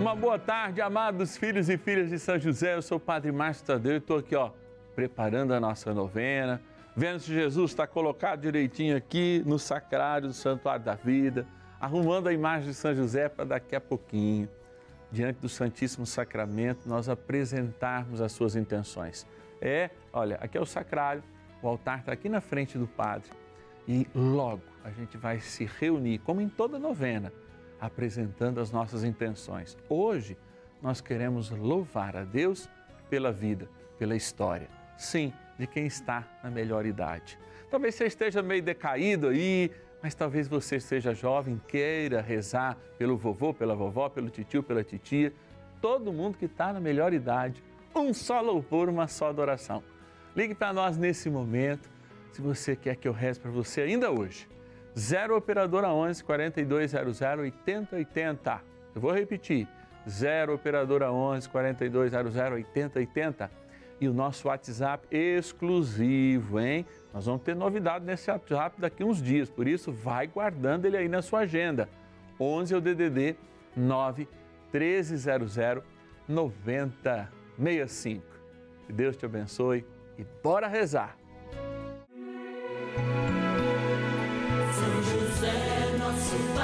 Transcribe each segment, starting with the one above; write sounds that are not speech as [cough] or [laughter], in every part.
Uma boa tarde, amados filhos e filhas de São José. Eu sou o Padre Márcio Tadeu e estou aqui, ó, preparando a nossa novena, vendo se Jesus está colocado direitinho aqui no sacrário do Santuário da Vida, arrumando a imagem de São José para daqui a pouquinho, diante do Santíssimo Sacramento, nós apresentarmos as suas intenções. É, olha, aqui é o sacrário, o altar está aqui na frente do Padre e logo a gente vai se reunir, como em toda novena apresentando as nossas intenções. Hoje nós queremos louvar a Deus pela vida, pela história. Sim, de quem está na melhor idade. Talvez você esteja meio decaído aí, mas talvez você seja jovem, queira rezar pelo vovô, pela vovó, pelo tio, pela titia, todo mundo que está na melhor idade. Um só louvor, uma só adoração. Ligue para nós nesse momento, se você quer que eu reze para você ainda hoje. 0 Operadora 11 4200 8080. Eu vou repetir. 0 Operadora 11 4200 8080. E o nosso WhatsApp exclusivo, hein? Nós vamos ter novidade nesse WhatsApp daqui uns dias, por isso vai guardando ele aí na sua agenda. 11 é o DDD 9 1300 9065. Que Deus te abençoe e bora rezar.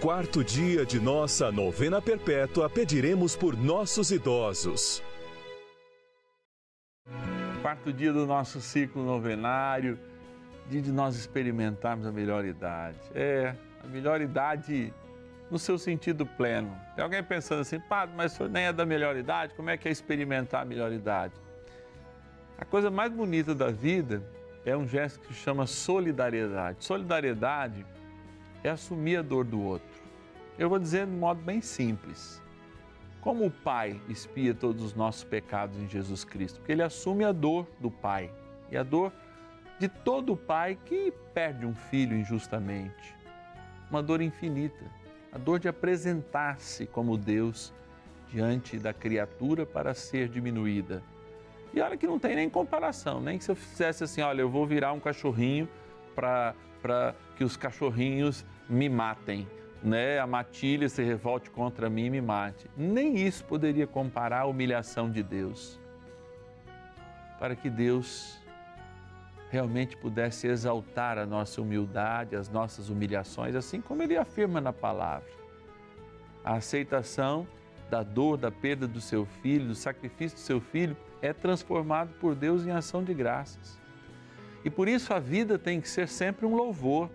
quarto dia de nossa novena perpétua, pediremos por nossos idosos. Quarto dia do nosso ciclo novenário, dia de nós experimentarmos a melhor idade. É, a melhor idade no seu sentido pleno. Tem alguém pensando assim, padre, mas o senhor nem é da melhor idade, como é que é experimentar a melhor idade? A coisa mais bonita da vida é um gesto que se chama solidariedade. Solidariedade é assumir a dor do outro. Eu vou dizer de modo bem simples. Como o Pai expia todos os nossos pecados em Jesus Cristo? Porque ele assume a dor do Pai e a dor de todo pai que perde um filho injustamente. Uma dor infinita, a dor de apresentar-se como Deus diante da criatura para ser diminuída. E olha que não tem nem comparação, nem que se eu fizesse assim, olha, eu vou virar um cachorrinho para que os cachorrinhos me matem, né? A matilha se revolte contra mim e me mate. Nem isso poderia comparar a humilhação de Deus. Para que Deus realmente pudesse exaltar a nossa humildade, as nossas humilhações, assim como ele afirma na palavra. A aceitação da dor, da perda do seu filho, do sacrifício do seu filho, é transformado por Deus em ação de graças. E por isso a vida tem que ser sempre um louvor,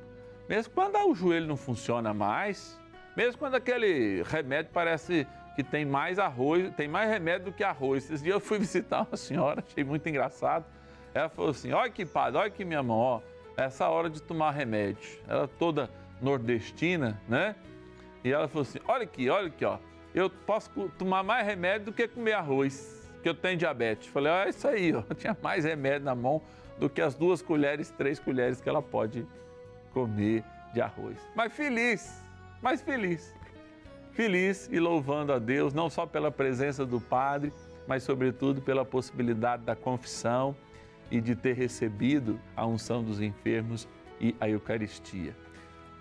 mesmo quando o joelho não funciona mais, mesmo quando aquele remédio parece que tem mais arroz, tem mais remédio do que arroz. Esses dias eu fui [laughs] visitar uma senhora, achei muito engraçado. Ela falou assim: olha que padre, olha que minha mão, ó, essa hora de tomar remédio. Ela toda nordestina, né? E ela falou assim: olha aqui, olha aqui, ó. Eu posso tomar mais remédio do que comer arroz. porque eu tenho diabetes. Falei, olha isso aí, ó. [laughs] tinha mais remédio na mão do que as duas colheres, três colheres que ela pode comer de arroz. Mas feliz, mas feliz. Feliz e louvando a Deus, não só pela presença do Padre, mas sobretudo pela possibilidade da confissão e de ter recebido a unção dos enfermos e a Eucaristia.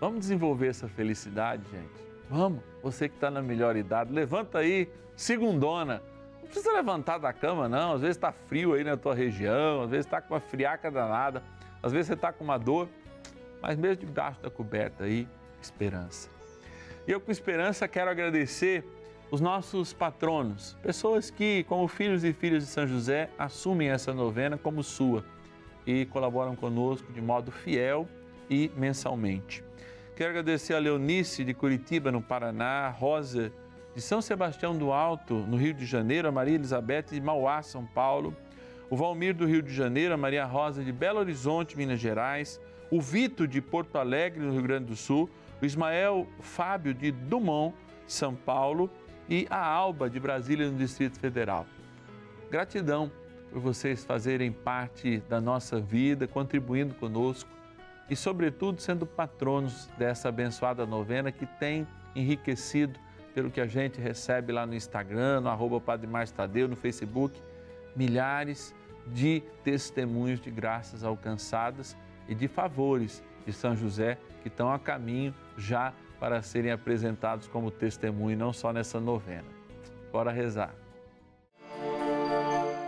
Vamos desenvolver essa felicidade, gente. Vamos, você que está na melhor idade, levanta aí, segundona. Não precisa levantar da cama, não. Às vezes está frio aí na tua região, às vezes está com uma friaca danada, às vezes você está com uma dor, mas mesmo debaixo da coberta aí, esperança. E eu, com esperança, quero agradecer os nossos patronos, pessoas que, como filhos e filhas de São José, assumem essa novena como sua e colaboram conosco de modo fiel e mensalmente. Quero agradecer a Leonice de Curitiba, no Paraná, Rosa de São Sebastião do Alto, no Rio de Janeiro, a Maria Elizabeth de Mauá, São Paulo, o Valmir do Rio de Janeiro, a Maria Rosa de Belo Horizonte, Minas Gerais, o Vito de Porto Alegre, no Rio Grande do Sul, o Ismael Fábio de Dumont, São Paulo e a Alba de Brasília, no Distrito Federal. Gratidão por vocês fazerem parte da nossa vida, contribuindo conosco e, sobretudo, sendo patronos dessa abençoada novena que tem enriquecido pelo que a gente recebe lá no Instagram, no arroba Padre Márcio Tadeu, no Facebook, milhares de testemunhos de graças alcançadas e de favores de São José que estão a caminho já para serem apresentados como testemunho, não só nessa novena. Bora rezar.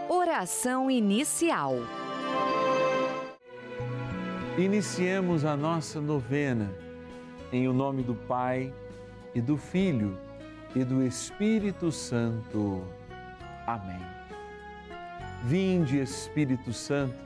Oração inicial. Iniciemos a nossa novena em o nome do Pai e do Filho e do Espírito Santo. Amém. Vinde, Espírito Santo,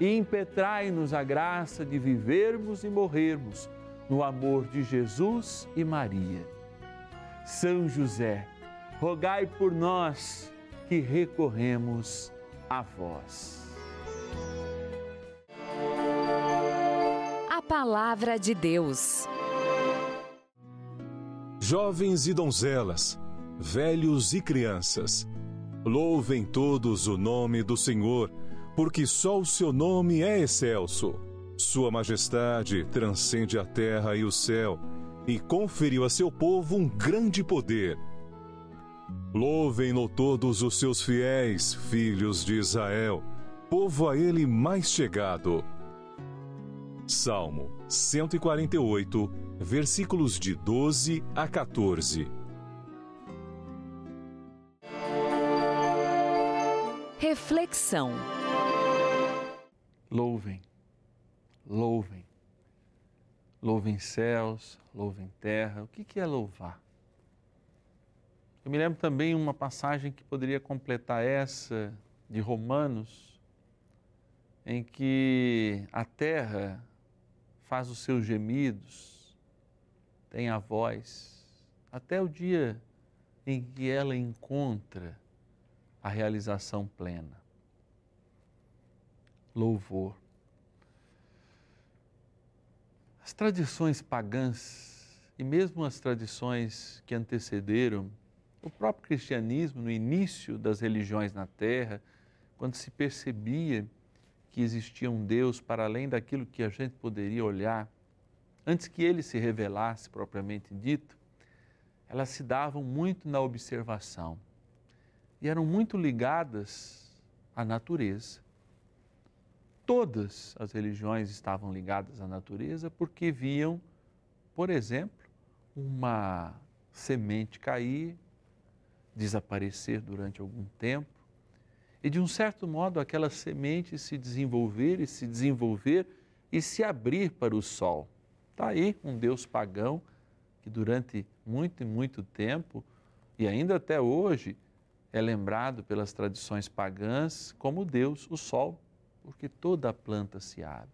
e impetrai-nos a graça de vivermos e morrermos no amor de Jesus e Maria. São José, rogai por nós que recorremos a vós. A Palavra de Deus jovens e donzelas, velhos e crianças. Louvem todos o nome do Senhor, porque só o seu nome é excelso. Sua majestade transcende a terra e o céu e conferiu a seu povo um grande poder. Louvem-no todos os seus fiéis, filhos de Israel, povo a ele mais chegado. Salmo 148, versículos de 12 a 14. Reflexão. Louvem, louvem. Louvem céus, louvem terra. O que é louvar? Eu me lembro também uma passagem que poderia completar essa de Romanos, em que a terra faz os seus gemidos, tem a voz, até o dia em que ela encontra a realização plena. Louvor. As tradições pagãs e mesmo as tradições que antecederam o próprio cristianismo no início das religiões na Terra, quando se percebia que existia um Deus para além daquilo que a gente poderia olhar, antes que ele se revelasse propriamente dito, elas se davam muito na observação e eram muito ligadas à natureza todas as religiões estavam ligadas à natureza porque viam, por exemplo, uma semente cair, desaparecer durante algum tempo e, de um certo modo, aquela semente se desenvolver e se desenvolver e se abrir para o sol. Está aí um Deus pagão que durante muito e muito tempo e ainda até hoje é lembrado pelas tradições pagãs como Deus, o sol, porque toda planta se abre.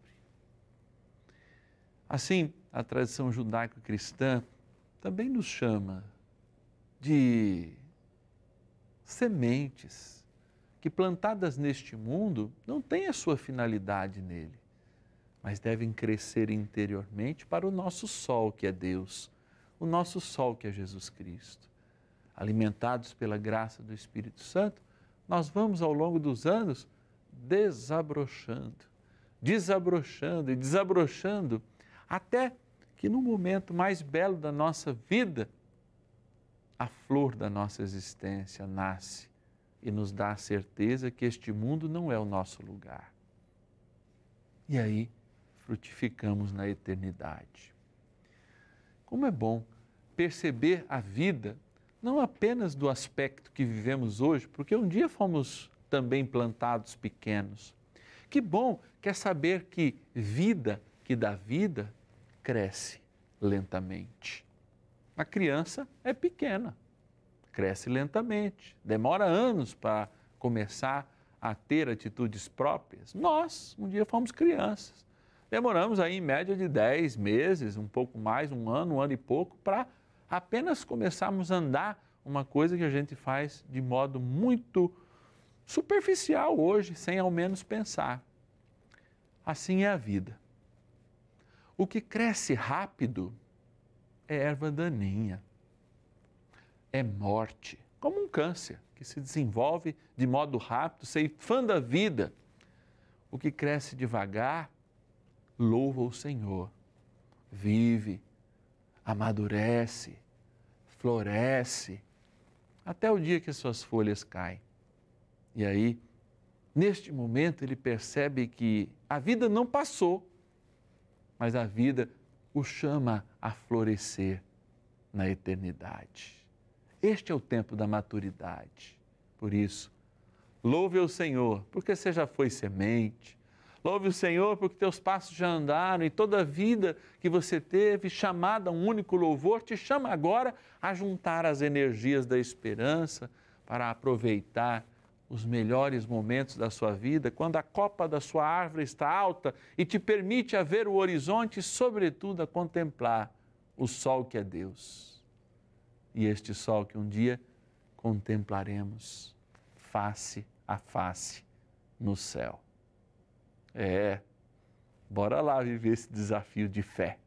Assim, a tradição judaico-cristã também nos chama de sementes que, plantadas neste mundo, não têm a sua finalidade nele, mas devem crescer interiormente para o nosso sol, que é Deus, o nosso sol, que é Jesus Cristo. Alimentados pela graça do Espírito Santo, nós vamos, ao longo dos anos, desabrochando, desabrochando e desabrochando, até que no momento mais belo da nossa vida, a flor da nossa existência nasce e nos dá a certeza que este mundo não é o nosso lugar. E aí frutificamos na eternidade. Como é bom perceber a vida não apenas do aspecto que vivemos hoje, porque um dia fomos também plantados pequenos. Que bom quer saber que vida que dá vida cresce lentamente. A criança é pequena, cresce lentamente, demora anos para começar a ter atitudes próprias. Nós, um dia fomos crianças. Demoramos aí em média de 10 meses, um pouco mais, um ano, um ano e pouco, para apenas começarmos a andar, uma coisa que a gente faz de modo muito superficial hoje, sem ao menos pensar. Assim é a vida. O que cresce rápido é erva daninha, é morte, como um câncer que se desenvolve de modo rápido, ceifando a vida. O que cresce devagar, louva o Senhor, vive, amadurece, floresce, até o dia que suas folhas caem. E aí, neste momento, ele percebe que a vida não passou, mas a vida o chama a florescer na eternidade. Este é o tempo da maturidade. Por isso, louve o Senhor, porque você já foi semente. Louve o Senhor, porque teus passos já andaram e toda a vida que você teve, chamada a um único louvor, te chama agora a juntar as energias da esperança para aproveitar os melhores momentos da sua vida, quando a copa da sua árvore está alta e te permite a ver o horizonte e, sobretudo, a contemplar o sol que é Deus. E este sol que um dia contemplaremos face a face no céu. É, bora lá viver esse desafio de fé,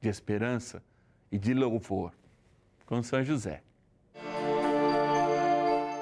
de esperança e de louvor com São José.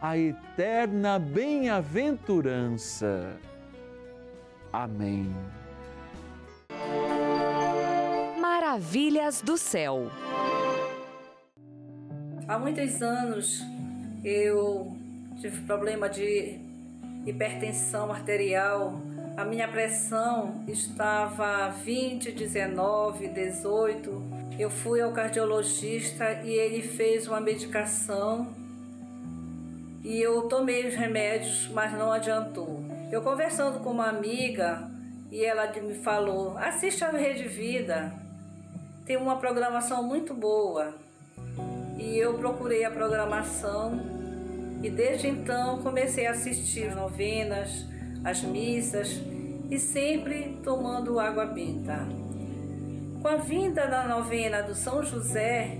a eterna bem-aventurança. Amém. Maravilhas do céu. Há muitos anos eu tive problema de hipertensão arterial. A minha pressão estava 20, 19, 18. Eu fui ao cardiologista e ele fez uma medicação e eu tomei os remédios, mas não adiantou. Eu conversando com uma amiga e ela me falou: assiste a Rede Vida, tem uma programação muito boa. E eu procurei a programação e desde então comecei a assistir novenas, as missas e sempre tomando água benta. Com a vinda da novena do São José,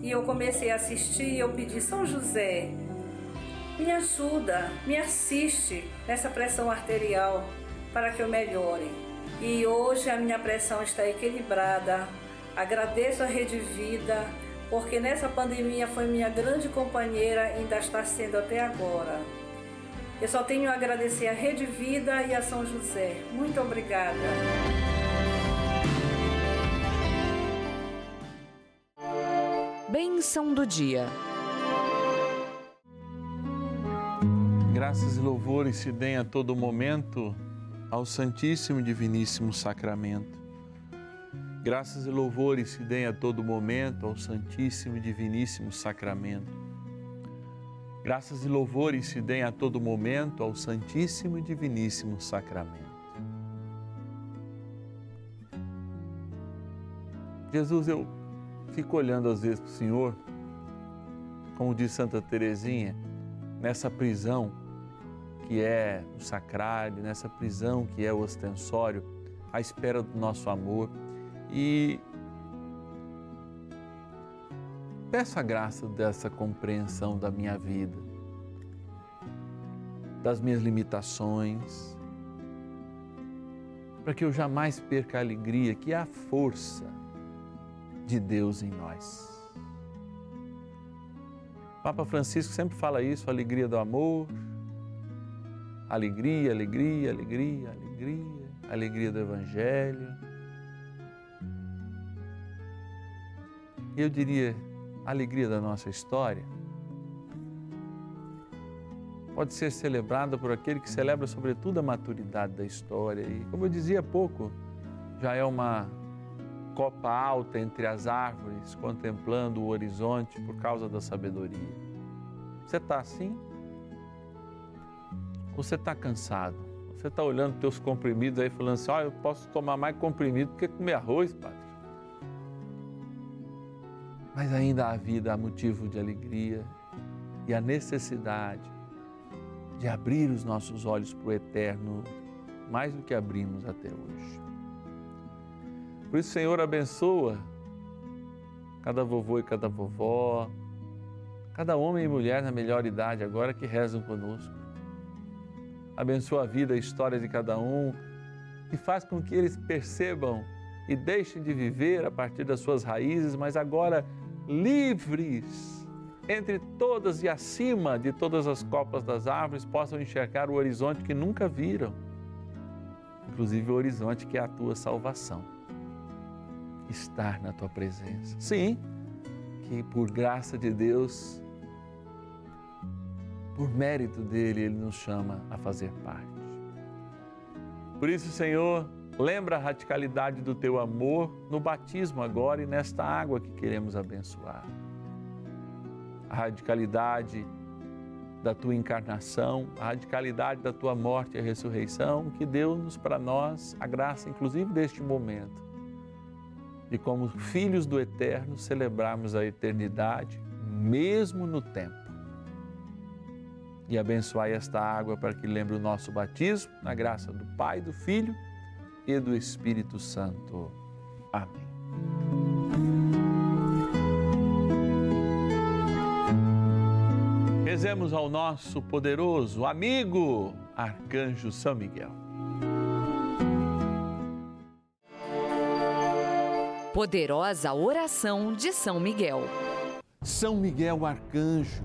e eu comecei a assistir, eu pedi São José, me ajuda, me assiste nessa pressão arterial para que eu melhore. E hoje a minha pressão está equilibrada. Agradeço a Rede Vida, porque nessa pandemia foi minha grande companheira e ainda está sendo até agora. Eu só tenho a agradecer a Rede Vida e a São José. Muito obrigada. Bênção do dia. Graças e louvores se deem a todo momento ao Santíssimo e Diviníssimo Sacramento. Graças e louvores se deem a todo momento ao Santíssimo e Diviníssimo Sacramento. Graças e louvores se deem a todo momento ao Santíssimo e Diviníssimo Sacramento. Jesus, eu fico olhando às vezes para o Senhor, como diz Santa Teresinha, nessa prisão que é o sacrário, nessa prisão que é o ostensório, à espera do nosso amor. E peço a graça dessa compreensão da minha vida, das minhas limitações, para que eu jamais perca a alegria que é a força de Deus em nós. Papa Francisco sempre fala isso, a alegria do amor, Alegria, alegria, alegria, alegria, alegria do Evangelho. Eu diria, a alegria da nossa história pode ser celebrada por aquele que celebra, sobretudo, a maturidade da história. E, como eu dizia há pouco, já é uma copa alta entre as árvores, contemplando o horizonte por causa da sabedoria. Você está assim? Você está cansado. Você está olhando teus comprimidos aí falando assim, ó, oh, eu posso tomar mais comprimido do que comer arroz, padre. Mas ainda há vida, há motivo de alegria e a necessidade de abrir os nossos olhos para o eterno mais do que abrimos até hoje. Por isso, Senhor, abençoa cada vovô e cada vovó, cada homem e mulher na melhor idade agora que rezam conosco abençoa a vida, a história de cada um e faz com que eles percebam e deixem de viver a partir das suas raízes, mas agora livres entre todas e acima de todas as copas das árvores, possam enxergar o horizonte que nunca viram, inclusive o horizonte que é a tua salvação. Estar na tua presença. Sim, que por graça de Deus, por mérito dele, ele nos chama a fazer parte. Por isso, Senhor, lembra a radicalidade do teu amor no batismo agora e nesta água que queremos abençoar a radicalidade da tua encarnação, a radicalidade da tua morte e ressurreição, que deu-nos para nós a graça, inclusive deste momento, de como filhos do Eterno celebrarmos a eternidade, mesmo no tempo. E abençoai esta água para que lembre o nosso batismo, na graça do Pai, do Filho e do Espírito Santo. Amém. Rezemos ao nosso poderoso amigo, Arcanjo São Miguel. Poderosa oração de São Miguel. São Miguel Arcanjo,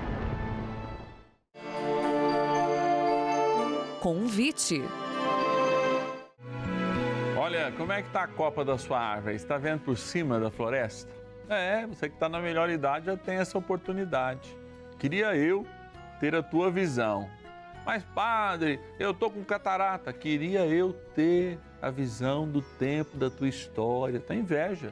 Convite. Olha, como é que está a copa da sua árvore? Está vendo por cima da floresta? É, você que está na melhor idade já tem essa oportunidade. Queria eu ter a tua visão. Mas, padre, eu tô com catarata. Queria eu ter a visão do tempo da tua história. Tá inveja.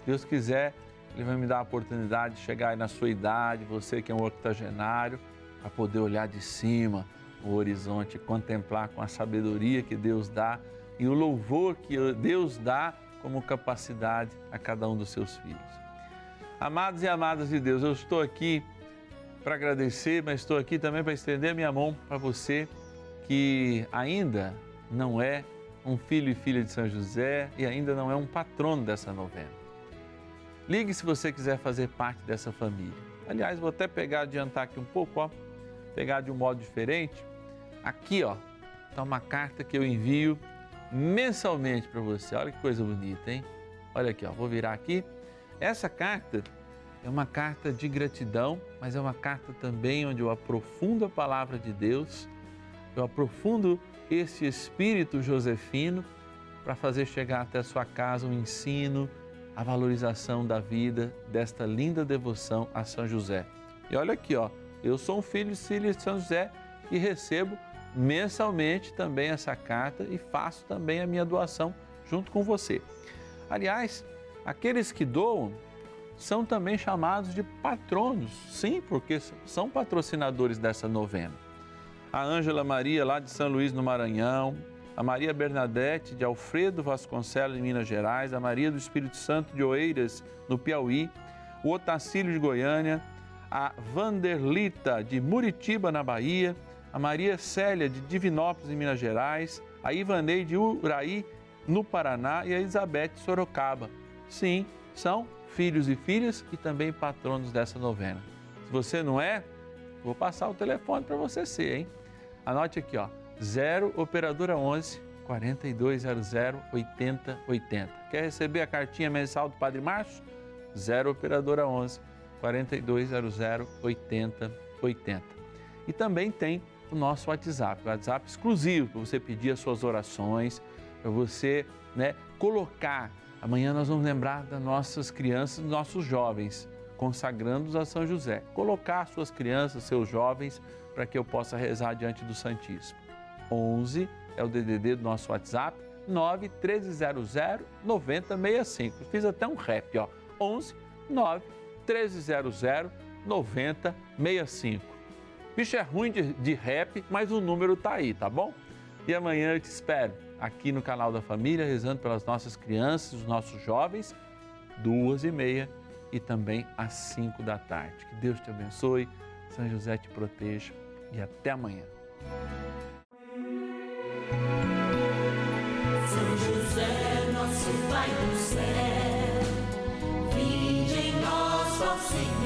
Se Deus quiser, Ele vai me dar a oportunidade de chegar aí na sua idade, você que é um octogenário, a poder olhar de cima o horizonte, contemplar com a sabedoria que Deus dá e o louvor que Deus dá como capacidade a cada um dos seus filhos. Amados e amadas de Deus, eu estou aqui para agradecer, mas estou aqui também para estender minha mão para você que ainda não é um filho e filha de São José e ainda não é um patrono dessa novena. Ligue se você quiser fazer parte dessa família. Aliás, vou até pegar, adiantar aqui um pouco, ó, pegar de um modo diferente. Aqui, ó, está uma carta que eu envio mensalmente para você. Olha que coisa bonita, hein? Olha aqui, ó, vou virar aqui. Essa carta é uma carta de gratidão, mas é uma carta também onde eu aprofundo a palavra de Deus, eu aprofundo esse espírito josefino para fazer chegar até a sua casa o um ensino, a valorização da vida desta linda devoção a São José. E olha aqui, ó, eu sou um filho de São José e recebo mensalmente também essa carta e faço também a minha doação junto com você. Aliás, aqueles que doam são também chamados de patronos, sim, porque são patrocinadores dessa novena. A Ângela Maria, lá de São Luís, no Maranhão, a Maria Bernadette, de Alfredo Vasconcelos, em Minas Gerais, a Maria do Espírito Santo, de Oeiras, no Piauí, o Otacílio, de Goiânia, a Vanderlita, de Muritiba, na Bahia, a Maria Célia, de Divinópolis, em Minas Gerais, a Ivanei, de Uraí, no Paraná, e a Elizabeth Sorocaba. Sim, são filhos e filhas e também patronos dessa novena. Se você não é, vou passar o telefone para você ser, hein? Anote aqui, ó, 0 operadora 11 4200 8080. Quer receber a cartinha mensal do Padre Márcio? 0 operadora 11 4200 8080. E também tem o nosso WhatsApp, o WhatsApp exclusivo para você pedir as suas orações, para você, né, colocar Amanhã nós vamos lembrar das nossas crianças, dos nossos jovens, consagrando-os a São José. Colocar suas crianças, seus jovens, para que eu possa rezar diante do Santíssimo. 11 é o DDD do nosso WhatsApp, 9 1300 9065. Fiz até um rap, ó. 11 9 1300 9065. Bicho é ruim de, de rap, mas o número tá aí, tá bom? E amanhã eu te espero aqui no canal da Família, rezando pelas nossas crianças, os nossos jovens, duas e meia e também às cinco da tarde. Que Deus te abençoe, São José te proteja e até amanhã. São José, nosso Pai do céu, vinde em nós, ó Senhor.